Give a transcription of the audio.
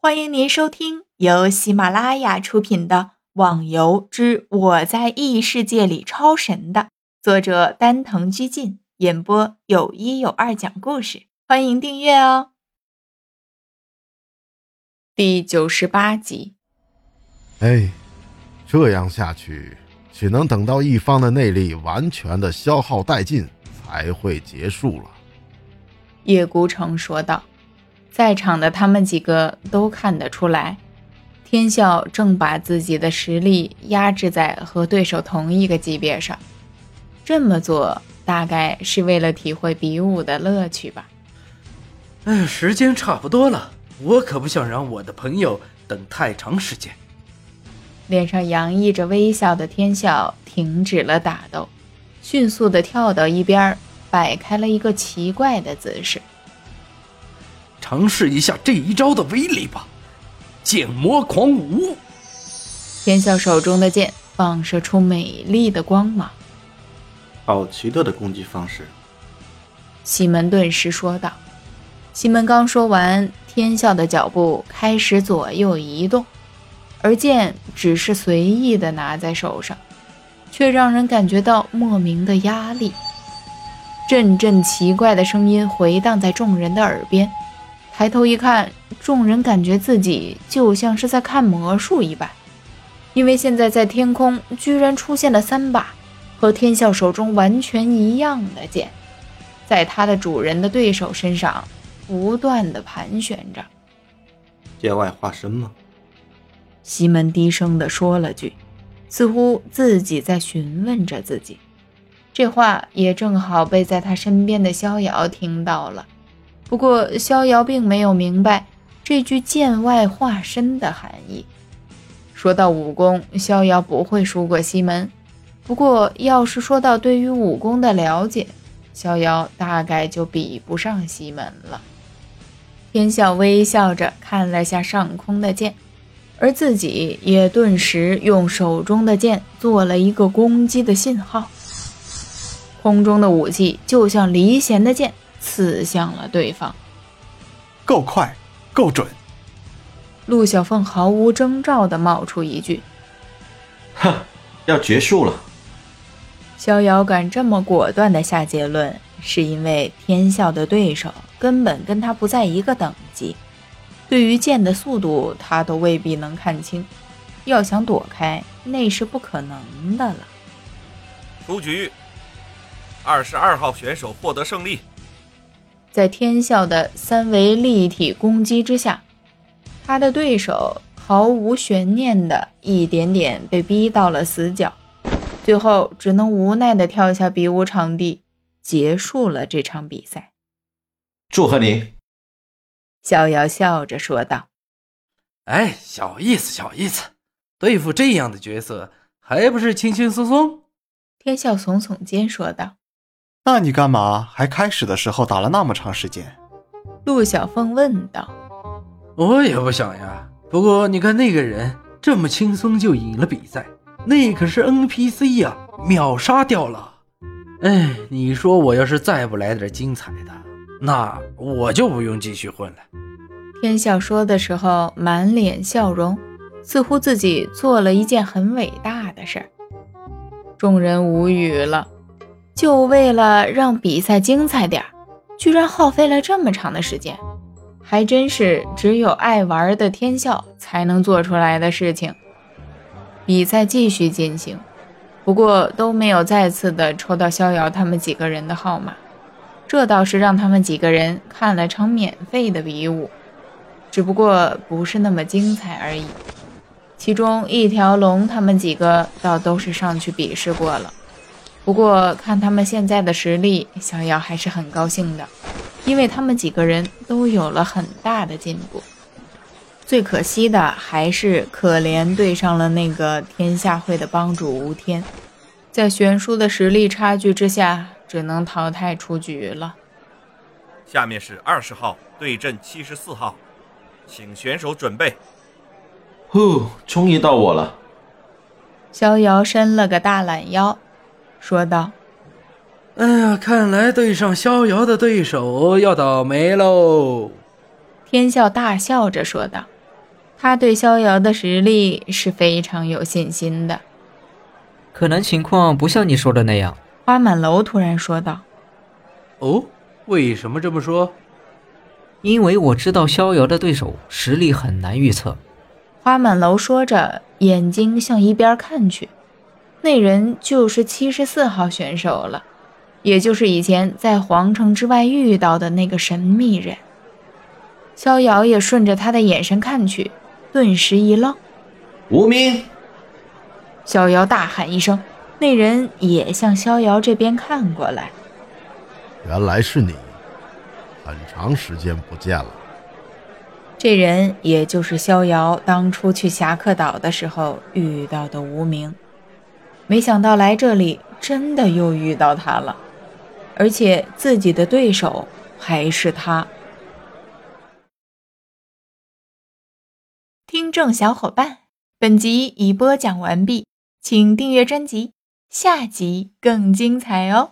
欢迎您收听由喜马拉雅出品的《网游之我在异世界里超神》的作者丹藤居进演播，有一有二讲故事，欢迎订阅哦。第九十八集。哎，这样下去，只能等到一方的内力完全的消耗殆尽才会结束了。叶孤城说道。在场的他们几个都看得出来，天笑正把自己的实力压制在和对手同一个级别上。这么做大概是为了体会比武的乐趣吧。哎，时间差不多了，我可不想让我的朋友等太长时间。脸上洋溢着微笑的天笑停止了打斗，迅速的跳到一边，摆开了一个奇怪的姿势。尝试一下这一招的威力吧，剑魔狂舞。天笑手中的剑放射出美丽的光芒，好奇特的攻击方式。西门顿时说道。西门刚说完，天笑的脚步开始左右移动，而剑只是随意的拿在手上，却让人感觉到莫名的压力。阵阵奇怪的声音回荡在众人的耳边。抬头一看，众人感觉自己就像是在看魔术一般，因为现在在天空居然出现了三把和天笑手中完全一样的剑，在他的主人的对手身上不断的盘旋着。剑外化身吗？西门低声的说了句，似乎自己在询问着自己。这话也正好被在他身边的逍遥听到了。不过，逍遥并没有明白这句“剑外化身”的含义。说到武功，逍遥不会输过西门。不过，要是说到对于武功的了解，逍遥大概就比不上西门了。天笑微笑着看了下上空的剑，而自己也顿时用手中的剑做了一个攻击的信号。空中的武器就像离弦的箭。刺向了对方，够快，够准。陆小凤毫无征兆地冒出一句：“哼，要结束了。”逍遥敢这么果断地下结论，是因为天笑的对手根本跟他不在一个等级，对于剑的速度，他都未必能看清，要想躲开，那是不可能的了。出局，二十二号选手获得胜利。在天啸的三维立体攻击之下，他的对手毫无悬念的一点点被逼到了死角，最后只能无奈的跳下比武场地，结束了这场比赛。祝贺你，逍遥笑着说道：“哎，小意思，小意思，对付这样的角色还不是轻轻松松？”天笑耸耸肩说道。那你干嘛还开始的时候打了那么长时间？陆小凤问道。我也不想呀，不过你看那个人这么轻松就赢了比赛，那可是 NPC 呀，秒杀掉了。哎，你说我要是再不来点精彩的，那我就不用继续混了。天笑说的时候满脸笑容，似乎自己做了一件很伟大的事儿。众人无语了。就为了让比赛精彩点儿居然耗费了这么长的时间，还真是只有爱玩的天笑才能做出来的事情。比赛继续进行，不过都没有再次的抽到逍遥他们几个人的号码，这倒是让他们几个人看了场免费的比武，只不过不是那么精彩而已。其中一条龙他们几个倒都是上去比试过了。不过看他们现在的实力，逍遥还是很高兴的，因为他们几个人都有了很大的进步。最可惜的还是可怜对上了那个天下会的帮主吴天，在悬殊的实力差距之下，只能淘汰出局了。下面是二十号对阵七十四号，请选手准备。呼，终于到我了。逍遥伸了个大懒腰。说道：“哎呀，看来对上逍遥的对手要倒霉喽。”天笑大笑着说道：“他对逍遥的实力是非常有信心的。可能情况不像你说的那样。花满楼突然说道：“哦，为什么这么说？因为我知道逍遥的对手实力很难预测。”花满楼说着，眼睛向一边看去，那人就是七十四号选手了，也就是以前在皇城之外遇到的那个神秘人。逍遥也顺着他的眼神看去，顿时一愣：“无名！”逍遥大喊一声，那人也向逍遥这边看过来。原来是你，很长时间不见了。这人也就是逍遥当初去侠客岛的时候遇到的无名，没想到来这里真的又遇到他了，而且自己的对手还是他。听众小伙伴，本集已播讲完毕，请订阅专辑，下集更精彩哦。